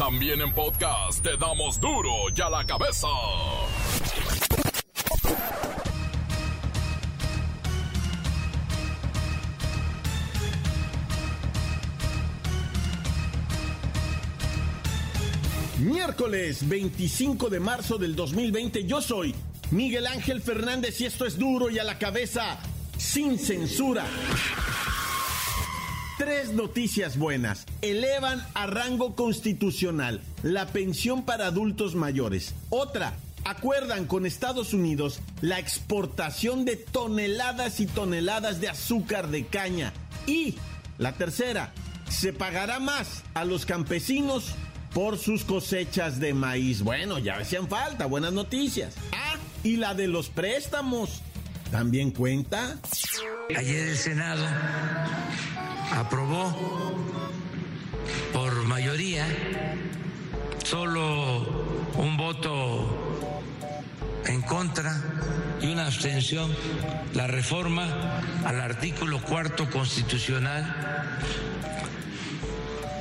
También en podcast te damos duro y a la cabeza. Miércoles 25 de marzo del 2020, yo soy Miguel Ángel Fernández y esto es duro y a la cabeza, sin censura. Tres noticias buenas. Elevan a rango constitucional la pensión para adultos mayores. Otra, acuerdan con Estados Unidos la exportación de toneladas y toneladas de azúcar de caña. Y la tercera, se pagará más a los campesinos por sus cosechas de maíz. Bueno, ya hacían falta, buenas noticias. Ah, y la de los préstamos. ¿También cuenta? Ayer el Senado aprobó por mayoría, solo un voto en contra y una abstención, la reforma al artículo cuarto constitucional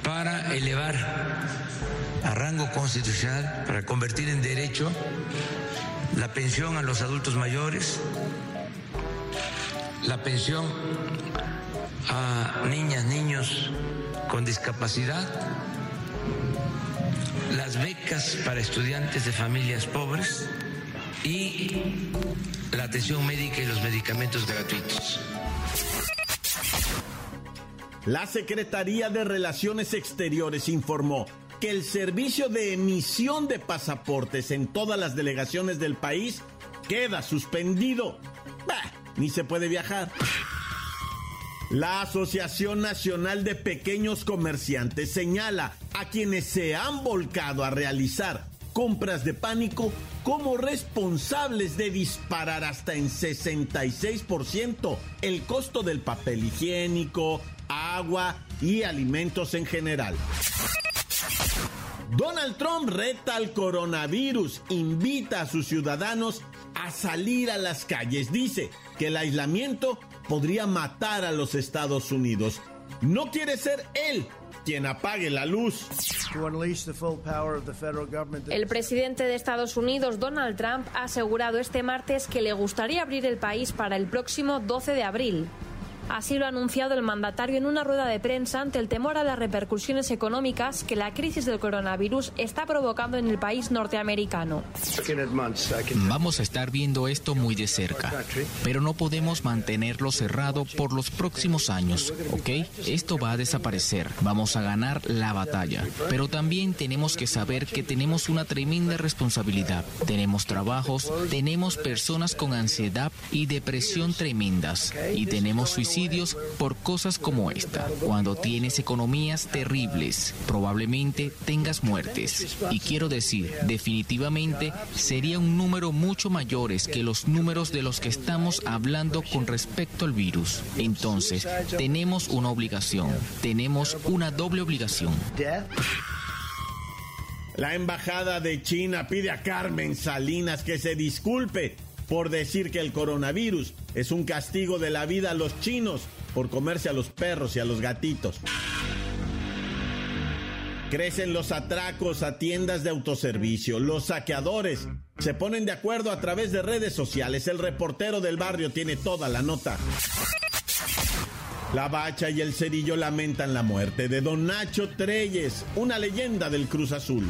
para elevar a rango constitucional para convertir en derecho la pensión a los adultos mayores, la pensión a niñas, niños con discapacidad, las becas para estudiantes de familias pobres y la atención médica y los medicamentos gratuitos. La Secretaría de Relaciones Exteriores informó que el servicio de emisión de pasaportes en todas las delegaciones del país queda suspendido. Bah, ni se puede viajar. La Asociación Nacional de Pequeños Comerciantes señala a quienes se han volcado a realizar compras de pánico como responsables de disparar hasta en 66% el costo del papel higiénico, agua y alimentos en general. Donald Trump reta al coronavirus, invita a sus ciudadanos a salir a las calles. Dice que el aislamiento podría matar a los Estados Unidos. No quiere ser él quien apague la luz. El presidente de Estados Unidos, Donald Trump, ha asegurado este martes que le gustaría abrir el país para el próximo 12 de abril. Así lo ha anunciado el mandatario en una rueda de prensa ante el temor a las repercusiones económicas que la crisis del coronavirus está provocando en el país norteamericano. Vamos a estar viendo esto muy de cerca, pero no podemos mantenerlo cerrado por los próximos años, ¿ok? Esto va a desaparecer, vamos a ganar la batalla, pero también tenemos que saber que tenemos una tremenda responsabilidad. Tenemos trabajos, tenemos personas con ansiedad y depresión tremendas y tenemos por cosas como esta. Cuando tienes economías terribles, probablemente tengas muertes. Y quiero decir, definitivamente sería un número mucho mayores que los números de los que estamos hablando con respecto al virus. Entonces, tenemos una obligación, tenemos una doble obligación. La embajada de China pide a Carmen Salinas que se disculpe por decir que el coronavirus es un castigo de la vida a los chinos por comerse a los perros y a los gatitos. Crecen los atracos a tiendas de autoservicio, los saqueadores se ponen de acuerdo a través de redes sociales. El reportero del barrio tiene toda la nota. La Bacha y el Cerillo lamentan la muerte de don Nacho Treyes, una leyenda del Cruz Azul.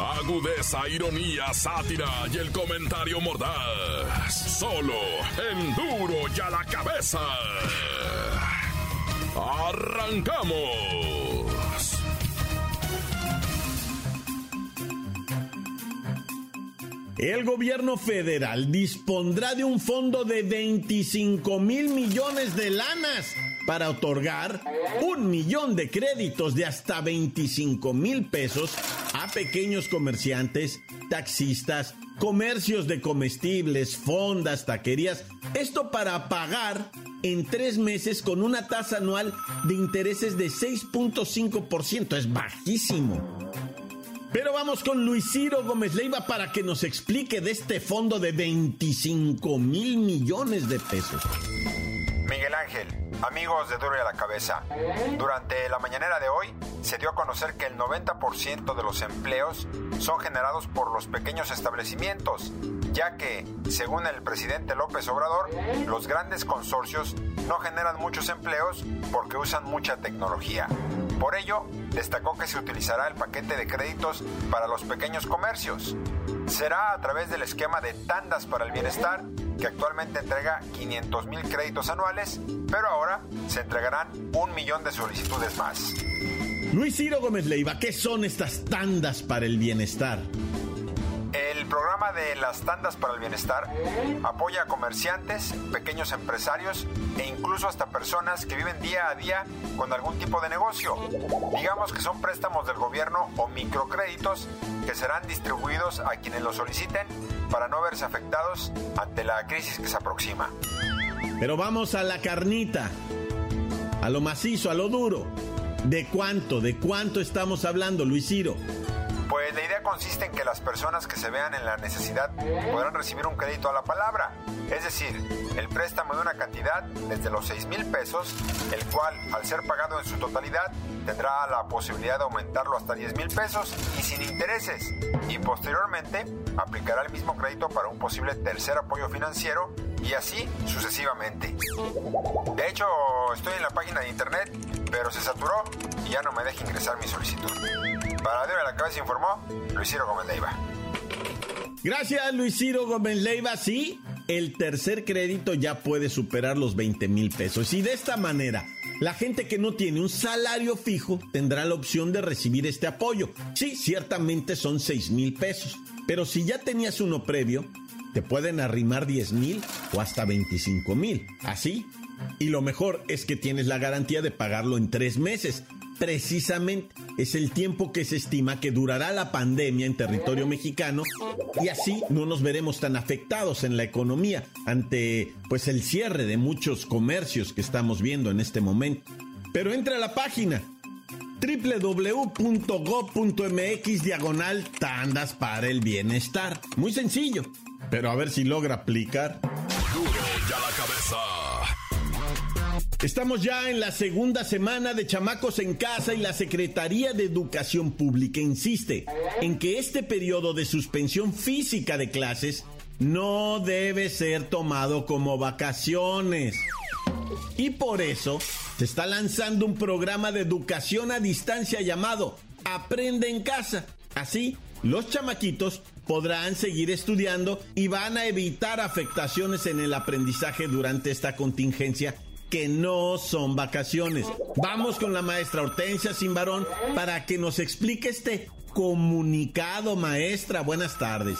Agudeza, ironía, sátira y el comentario mordaz. Solo en duro y a la cabeza. ¡Arrancamos! El gobierno federal dispondrá de un fondo de 25 mil millones de lanas para otorgar un millón de créditos de hasta 25 mil pesos a pequeños comerciantes, taxistas, comercios de comestibles, fondas, taquerías. Esto para pagar en tres meses con una tasa anual de intereses de 6.5%. Es bajísimo. Pero vamos con Luis Ciro Gómez Leiva para que nos explique de este fondo de 25 mil millones de pesos. Miguel Ángel, amigos de Duro y a la Cabeza, durante la mañanera de hoy se dio a conocer que el 90% de los empleos son generados por los pequeños establecimientos, ya que, según el presidente López Obrador, los grandes consorcios no generan muchos empleos porque usan mucha tecnología. Por ello, destacó que se utilizará el paquete de créditos para los pequeños comercios. Será a través del esquema de tandas para el bienestar, que actualmente entrega 500 mil créditos anuales, pero ahora se entregarán un millón de solicitudes más. Luis Ciro Gómez Leiva, ¿qué son estas tandas para el bienestar? El programa de las tandas para el bienestar apoya a comerciantes, pequeños empresarios e incluso hasta personas que viven día a día con algún tipo de negocio. Digamos que son préstamos del gobierno o microcréditos que serán distribuidos a quienes lo soliciten para no verse afectados ante la crisis que se aproxima. Pero vamos a la carnita, a lo macizo, a lo duro. ¿De cuánto? ¿De cuánto estamos hablando, Luis Ciro? Pues la idea consiste en que las personas que se vean en la necesidad podrán recibir un crédito a la palabra, es decir, el préstamo de una cantidad desde los 6 mil pesos, el cual al ser pagado en su totalidad tendrá la posibilidad de aumentarlo hasta 10 mil pesos y sin intereses, y posteriormente aplicará el mismo crédito para un posible tercer apoyo financiero y así sucesivamente. De hecho, estoy en la página de internet, pero se saturó y ya no me deja ingresar mi solicitud. Para Dios de la Cabeza informó Luis Ciro Gómez Leiva. Gracias, Luis Ciro Gómez Leiva. Sí, el tercer crédito ya puede superar los 20 mil pesos. Y de esta manera, la gente que no tiene un salario fijo tendrá la opción de recibir este apoyo. Sí, ciertamente son 6 mil pesos. Pero si ya tenías uno previo, te pueden arrimar 10 mil o hasta 25 mil. Así. Y lo mejor es que tienes la garantía de pagarlo en tres meses precisamente es el tiempo que se estima que durará la pandemia en territorio mexicano y así no nos veremos tan afectados en la economía ante pues el cierre de muchos comercios que estamos viendo en este momento. Pero entra a la página www.go.mx diagonal tandas para el bienestar. Muy sencillo, pero a ver si logra aplicar. Ya la cabeza. Estamos ya en la segunda semana de Chamacos en Casa y la Secretaría de Educación Pública insiste en que este periodo de suspensión física de clases no debe ser tomado como vacaciones. Y por eso se está lanzando un programa de educación a distancia llamado Aprende en Casa. Así, los chamaquitos podrán seguir estudiando y van a evitar afectaciones en el aprendizaje durante esta contingencia que no son vacaciones. Vamos con la maestra Hortensia Simbarón para que nos explique este comunicado, maestra. Buenas tardes.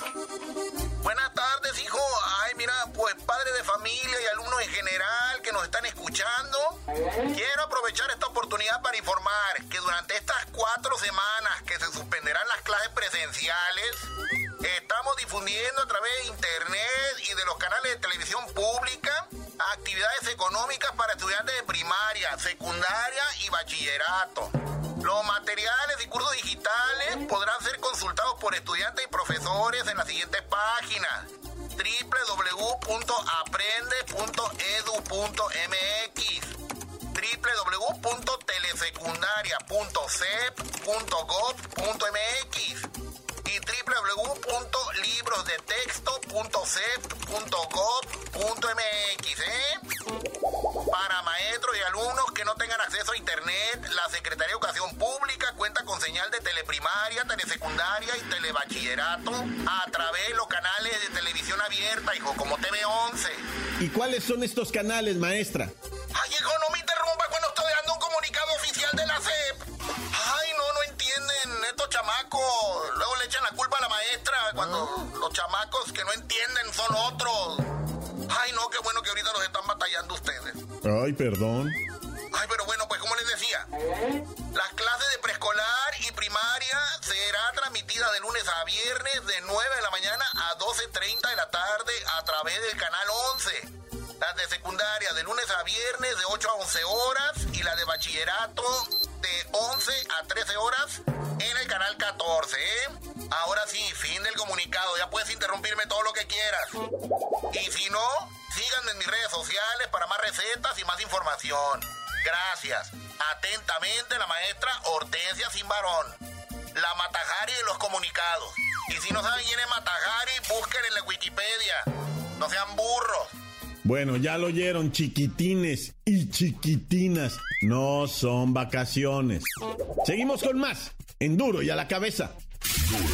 Buenas tardes, hijo. Ay, mira, pues padre de familia y alumnos en general que nos están escuchando, quiero aprovechar esta oportunidad para informar que durante estas cuatro semanas que se suspenderán las clases presenciales, estamos difundiendo a través de internet y de los canales de televisión pública actividades económicas para estudiantes de primaria, secundaria y bachillerato. Los materiales y cursos digitales podrán ser consultados por estudiantes y profesores en las siguientes páginas. www.aprende.edu.mx www.telesecundaria.cep.gov.mx y www.librosdetexto.cep.gov.mx. ¿eh? Para maestros y alumnos que no tengan acceso a Internet, la Secretaría de Educación Pública cuenta con señal de teleprimaria, telesecundaria y telebachillerato a través de los canales de televisión abierta, hijo, como TV11. ¿Y cuáles son estos canales, maestra? Ay, hijo, no me interrumpa cuando los chamacos que no entienden son otros. Ay, no, qué bueno que ahorita los están batallando ustedes. Ay, perdón. Ay, pero bueno, pues como les decía, las clases de preescolar y primaria serán transmitidas lunes a viernes de 9 de la mañana a 12.30 de la tarde a través del canal 11. Las de secundaria de lunes a viernes de 8 a 11 horas y la de bachillerato de 11 a 13 horas en el canal 14. ¿eh? Ahora sí, fin del comunicado. Ya puedes interrumpirme todo lo que quieras. Y si no, síganme en mis redes sociales para más recetas y más información. Gracias. Atentamente la maestra Hortensia Simbarón. La Matajari de los comunicados. Y si no saben quién es Matajari, busquen en la Wikipedia. No sean burros. Bueno, ya lo oyeron, chiquitines y chiquitinas. No son vacaciones. Seguimos con más. En duro y a la cabeza. Duro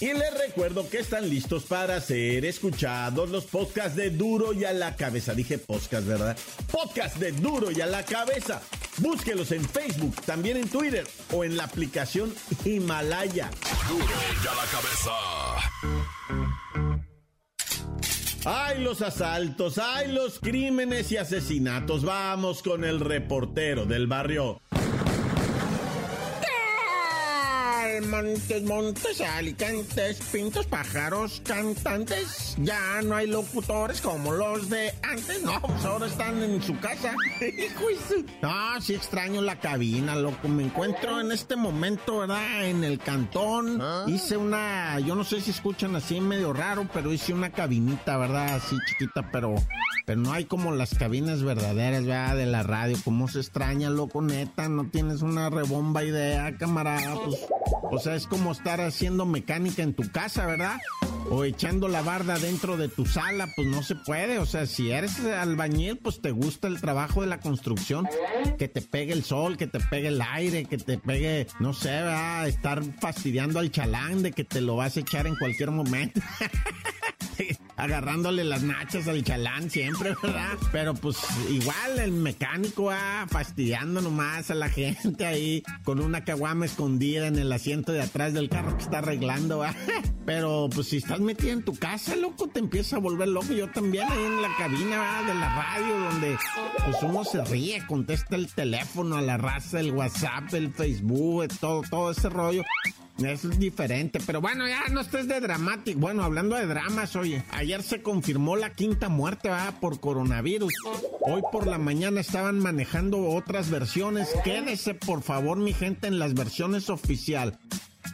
Y les recuerdo que están listos para ser escuchados los podcasts de Duro y a la cabeza. Dije podcast, ¿verdad? Podcast de Duro y a la cabeza. Búsquelos en Facebook, también en Twitter o en la aplicación Himalaya. Duro y a la cabeza. ¡Ay, los asaltos! ¡Ay, los crímenes y asesinatos! Vamos con el reportero del barrio montes, montes, alicantes, pintos, pájaros, cantantes. Ya no hay locutores como los de antes, no, pues ahora están en su casa. no, sí extraño la cabina, loco. Me encuentro en este momento, ¿verdad? En el cantón. ¿Ah? Hice una, yo no sé si escuchan así medio raro, pero hice una cabinita, ¿verdad? Así chiquita, pero pero no hay como las cabinas verdaderas, ¿verdad? De la radio. Como se extraña, loco, neta. No tienes una rebomba idea, camarada. Pues, o sea, es como estar haciendo mecánica en tu casa, ¿verdad? O echando la barda dentro de tu sala, pues no se puede. O sea, si eres albañil, pues te gusta el trabajo de la construcción. Que te pegue el sol, que te pegue el aire, que te pegue, no sé, ¿verdad? Estar fastidiando al chalán de que te lo vas a echar en cualquier momento. agarrándole las nachas al chalán siempre, ¿verdad? Pero pues igual el mecánico va fastidiando nomás a la gente ahí con una caguama escondida en el asiento de atrás del carro que está arreglando, ¿verdad? Pero pues si estás metido en tu casa, loco, te empieza a volver loco. Yo también ahí en la cabina de la radio donde pues uno se ríe, contesta el teléfono a la raza, el WhatsApp, el Facebook, todo, todo ese rollo. Eso es diferente, pero bueno, ya no estés de dramático. Bueno, hablando de dramas, oye, ayer se confirmó la quinta muerte por coronavirus. Hoy por la mañana estaban manejando otras versiones. Quédese, por favor, mi gente, en las versiones oficial.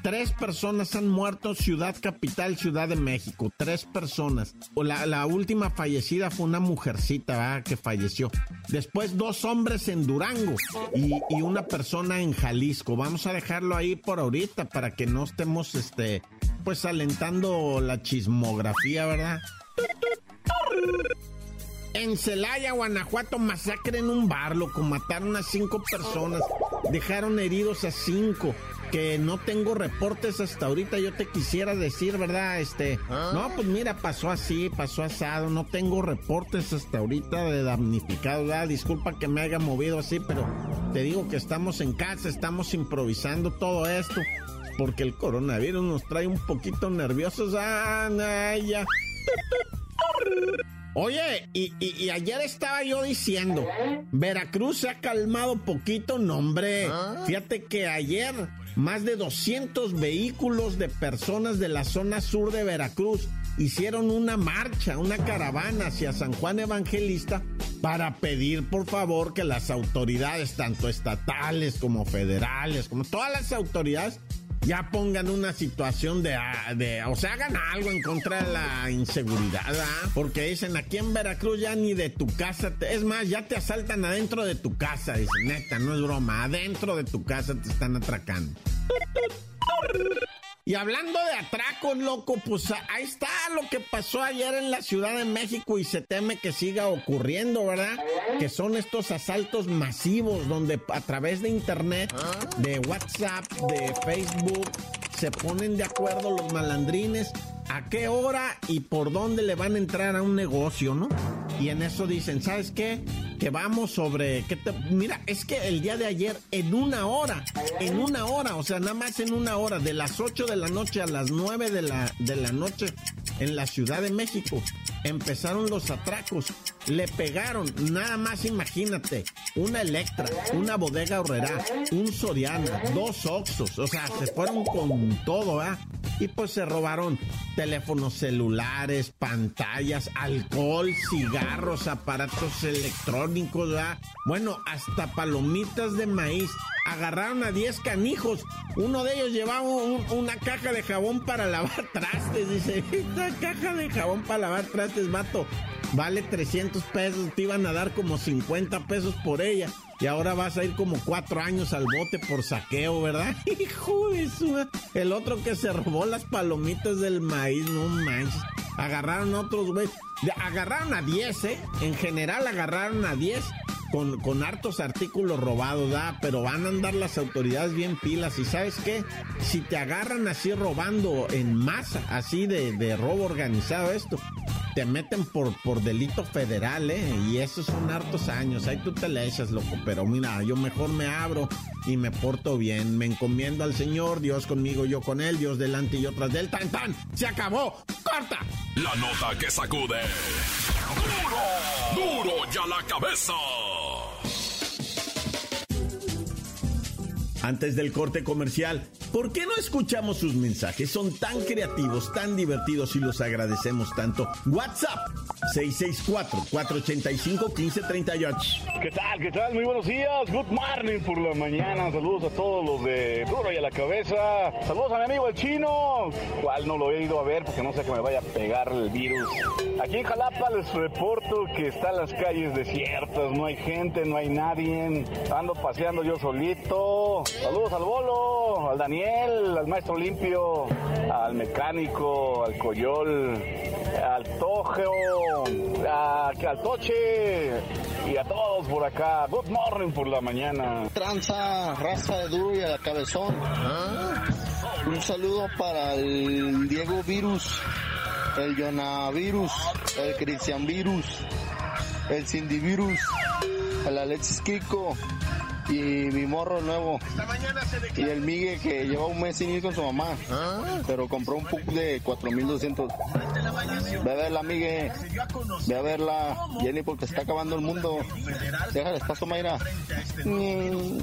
Tres personas han muerto, ciudad capital, Ciudad de México. Tres personas. La, la última fallecida fue una mujercita que falleció. Después dos hombres en Durango y, una persona en Jalisco. Vamos a dejarlo ahí por ahorita para que no estemos, este, pues alentando la chismografía, ¿verdad? En Celaya, Guanajuato, masacre en un bar, loco. Mataron a cinco personas. Dejaron heridos a cinco que no tengo reportes hasta ahorita, yo te quisiera decir, ¿verdad? Este, ¿Ah? no, pues mira, pasó así, pasó asado, no tengo reportes hasta ahorita de damnificados, ¿verdad? Disculpa que me haya movido así, pero te digo que estamos en casa, estamos improvisando todo esto, porque el coronavirus nos trae un poquito nerviosos, ah, ya. Oye, y, ayer estaba yo diciendo, Veracruz se ha calmado poquito, no hombre. ¿Ah? Fíjate que ayer más de 200 vehículos de personas de la zona sur de Veracruz hicieron una marcha, una caravana hacia San Juan Evangelista para pedir por favor que las autoridades, tanto estatales como federales, como todas las autoridades, ya pongan una situación de, ah, de, o sea, hagan algo en contra de la inseguridad, ¿ah? Porque dicen, aquí en Veracruz ya ni de tu casa, es más, ya te asaltan adentro de tu casa, dicen, neta, no es broma, adentro de tu casa te están atracando. Y hablando de atracos, loco, pues ahí está lo que pasó ayer en la Ciudad de México y se teme que siga ocurriendo, ¿verdad? Que son estos asaltos masivos donde a través de internet, de WhatsApp, de Facebook, se ponen de acuerdo los malandrines a qué hora y por dónde le van a entrar a un negocio, ¿no? Y en eso dicen, ¿sabes qué? Que vamos sobre... ¿qué te, mira, es que el día de ayer, en una hora, en una hora, o sea, nada más en una hora, de las 8 de la noche a las 9 de la, de la noche, en la Ciudad de México, empezaron los atracos. Le pegaron, nada más imagínate, una Electra, una bodega horrera, un Soriana, dos Oxos, o sea, se fueron con todo, ¿ah? Y pues se robaron teléfonos celulares, pantallas, alcohol, cigarros, aparatos electrónicos, Bueno, hasta palomitas de maíz. Agarraron a 10 canijos. Uno de ellos llevaba una caja de jabón para lavar trastes. Dice, esta caja de jabón para lavar trastes, mato vale 300 pesos, te iban a dar como 50 pesos por ella. Y ahora vas a ir como cuatro años al bote por saqueo, ¿verdad? Hijo de su... El otro que se robó las palomitas del maíz, no manches. Agarraron otros, güey. Agarraron a 10, ¿eh? En general agarraron a 10 con, con hartos artículos robados, ¿da? Pero van a andar las autoridades bien pilas. ¿Y sabes qué? Si te agarran así robando en masa, así de, de robo organizado esto, te meten por, por delito federal, ¿eh? Y esos son hartos años. Ahí tú te le echas, loco. Pero mira, yo mejor me abro y me porto bien. Me encomiendo al Señor, Dios conmigo, yo con Él, Dios delante y yo tras. ¡Tan, tan! ¡Se acabó! ¡Corta! La nota que sacude. ¡Duro! ¡Duro ya la cabeza! Antes del corte comercial, ¿por qué no escuchamos sus mensajes? Son tan creativos, tan divertidos y los agradecemos tanto. WhatsApp 664-485-1538. ¿Qué tal? ¿Qué tal? Muy buenos días. Good morning por la mañana. Saludos a todos los de Duro y a la cabeza. Saludos a mi amigo el chino, cual no lo he ido a ver porque no sé que me vaya a pegar el virus. Aquí en Jalapa les reporto que están las calles desiertas, no hay gente, no hay nadie. Ando paseando yo solito. Saludos al Bolo, al Daniel, al Maestro Limpio, al Mecánico, al Coyol, al Tojeo, al y a todos por acá. Good morning por la mañana. Tranza, raza de duro y a la cabezón. Un saludo para el Diego Virus, el Virus, el Cristian Virus, el Cindy Virus, el Alexis Kiko y mi morro nuevo. Y el Migue que lleva un mes sin ir con su mamá. Pero compró un PUC de 4200. Ve a verla, Migue. Ve a verla, Jenny, porque está acabando el mundo. Déjale espacio, Mayra. Mm.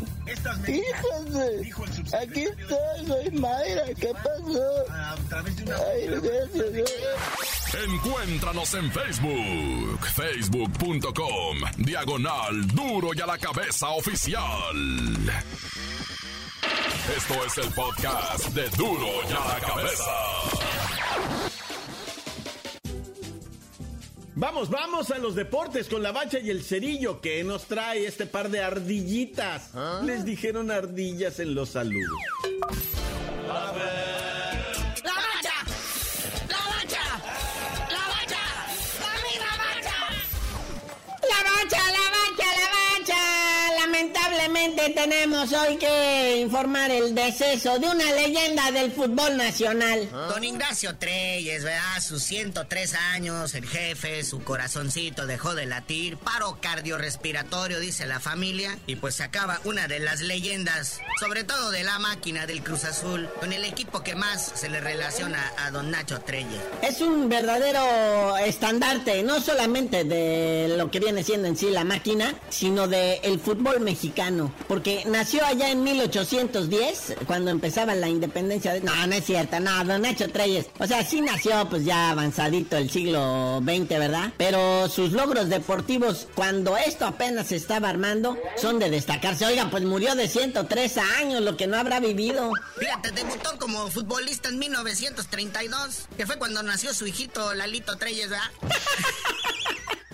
Híjole, aquí estoy, soy Mayra. ¿Qué pasó? Ay, Encuéntranos en Facebook, facebook.com, diagonal duro y a la cabeza oficial. Esto es el podcast de duro y a la cabeza. Vamos, vamos a los deportes con la bacha y el cerillo que nos trae este par de ardillitas. ¿Ah? Les dijeron ardillas en los saludos. Tenemos hoy que informar el deceso de una leyenda del fútbol nacional. Ah. Don Ignacio Treyes, ¿verdad? Sus 103 años, el jefe, su corazoncito dejó de latir, paro cardiorrespiratorio, dice la familia, y pues se acaba una de las leyendas, sobre todo de la máquina del Cruz Azul, con el equipo que más se le relaciona a don Nacho Treyes. Es un verdadero estandarte, no solamente de lo que viene siendo en sí la máquina, sino del el fútbol mexicano porque nació allá en 1810, cuando empezaba la independencia de... No, no es cierto, no, don Nacho Treyes. O sea, sí nació pues ya avanzadito el siglo XX, ¿verdad? Pero sus logros deportivos, cuando esto apenas se estaba armando, son de destacarse. Oigan, pues murió de 103 años, lo que no habrá vivido. Fíjate, debutó como futbolista en 1932, que fue cuando nació su hijito Lalito Treyes, ¿verdad?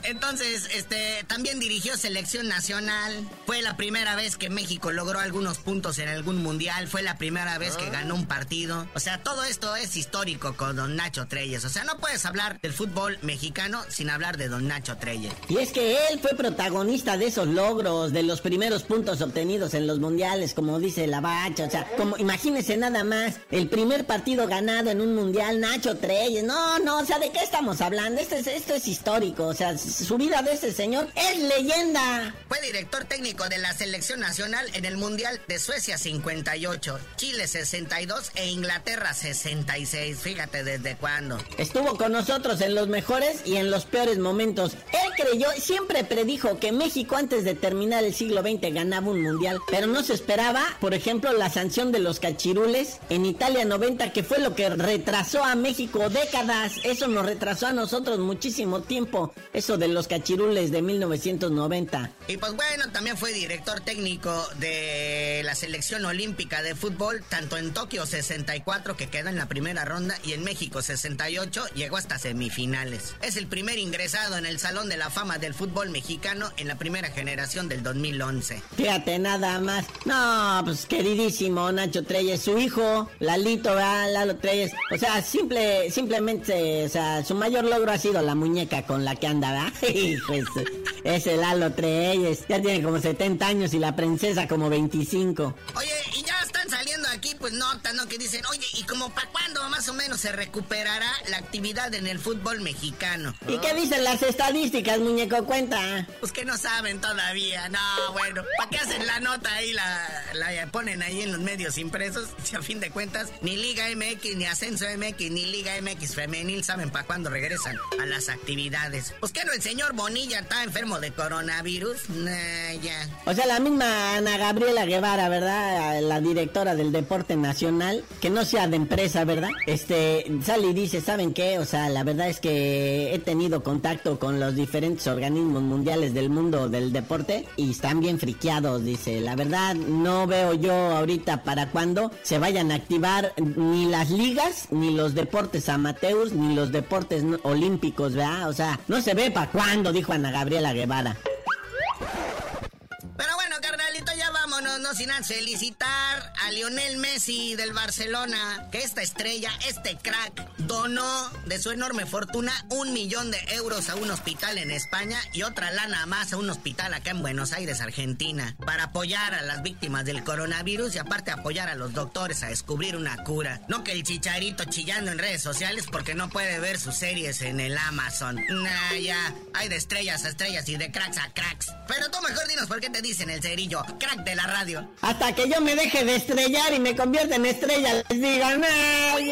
Entonces, este, también dirigió selección nacional. Fue la primera vez que México logró algunos puntos en algún mundial. Fue la primera vez que ganó un partido. O sea, todo esto es histórico con don Nacho Treyes. O sea, no puedes hablar del fútbol mexicano sin hablar de don Nacho Treyes. Y es que él fue protagonista de esos logros, de los primeros puntos obtenidos en los mundiales, como dice la bacha. O sea, como imagínese nada más, el primer partido ganado en un mundial, Nacho Treyes. No, no, o sea, ¿de qué estamos hablando? Esto es, esto es histórico. O sea, su vida de ese señor es leyenda. Fue director técnico de la selección nacional en el Mundial de Suecia 58, Chile 62 e Inglaterra 66. Fíjate desde cuándo. Estuvo con nosotros en los mejores y en los peores momentos. Él creyó, siempre predijo que México antes de terminar el siglo XX ganaba un mundial, pero no se esperaba, por ejemplo, la sanción de los cachirules en Italia 90, que fue lo que retrasó a México décadas. Eso nos retrasó a nosotros muchísimo tiempo, eso de los cachirules de 1990. Y pues bueno, también fue director técnico de la selección olímpica de fútbol, tanto en Tokio 64, que quedó en la primera ronda, y en México 68, llegó hasta semifinales. Es el primer ingresado en el Salón de la Fama del Fútbol Mexicano en la primera generación del 2011. Fíjate, nada más. No, pues queridísimo Nacho Treyes, su hijo, Lalito, ¿verdad? Lalo Treyes. O sea, simple, simplemente, o sea, su mayor logro ha sido la muñeca con la que anda, ¿verdad? ese Lalo Treyes. Ya tiene como 70 años y la princesa como 25. Oye, pues notas, ¿no? Que dicen, oye, ¿y como para cuándo más o menos se recuperará la actividad en el fútbol mexicano? ¿Y qué dicen las estadísticas, muñeco? Cuenta. Pues que no saben todavía. No, bueno, ¿para qué hacen la nota ahí? La, la ponen ahí en los medios impresos. Si a fin de cuentas, ni Liga MX, ni Ascenso MX, ni Liga MX Femenil saben para cuándo regresan a las actividades. Pues que no, el señor Bonilla está enfermo de coronavirus. Nah, ya. O sea, la misma Ana Gabriela Guevara, ¿verdad? La directora del Deporte Nacional, que no sea de empresa, ¿verdad? Este, sale y dice, ¿saben qué? O sea, la verdad es que he tenido contacto con los diferentes organismos mundiales del mundo del deporte y están bien friqueados, dice. La verdad, no veo yo ahorita para cuándo se vayan a activar ni las ligas, ni los deportes amateurs, ni los deportes olímpicos, ¿verdad? O sea, no se ve para cuándo, dijo Ana Gabriela Guevara. No sin felicitar a Lionel Messi del Barcelona, que esta estrella, este crack, donó de su enorme fortuna un millón de euros a un hospital en España y otra lana más a un hospital acá en Buenos Aires, Argentina, para apoyar a las víctimas del coronavirus y aparte apoyar a los doctores a descubrir una cura. No que el chicharito chillando en redes sociales porque no puede ver sus series en el Amazon. Nah, ya, hay de estrellas a estrellas y de cracks a cracks. Pero tú mejor dinos por qué te dicen el cerillo, crack de la radio. Hasta que yo me deje de estrellar y me convierta en estrella, les digan, ¡ay!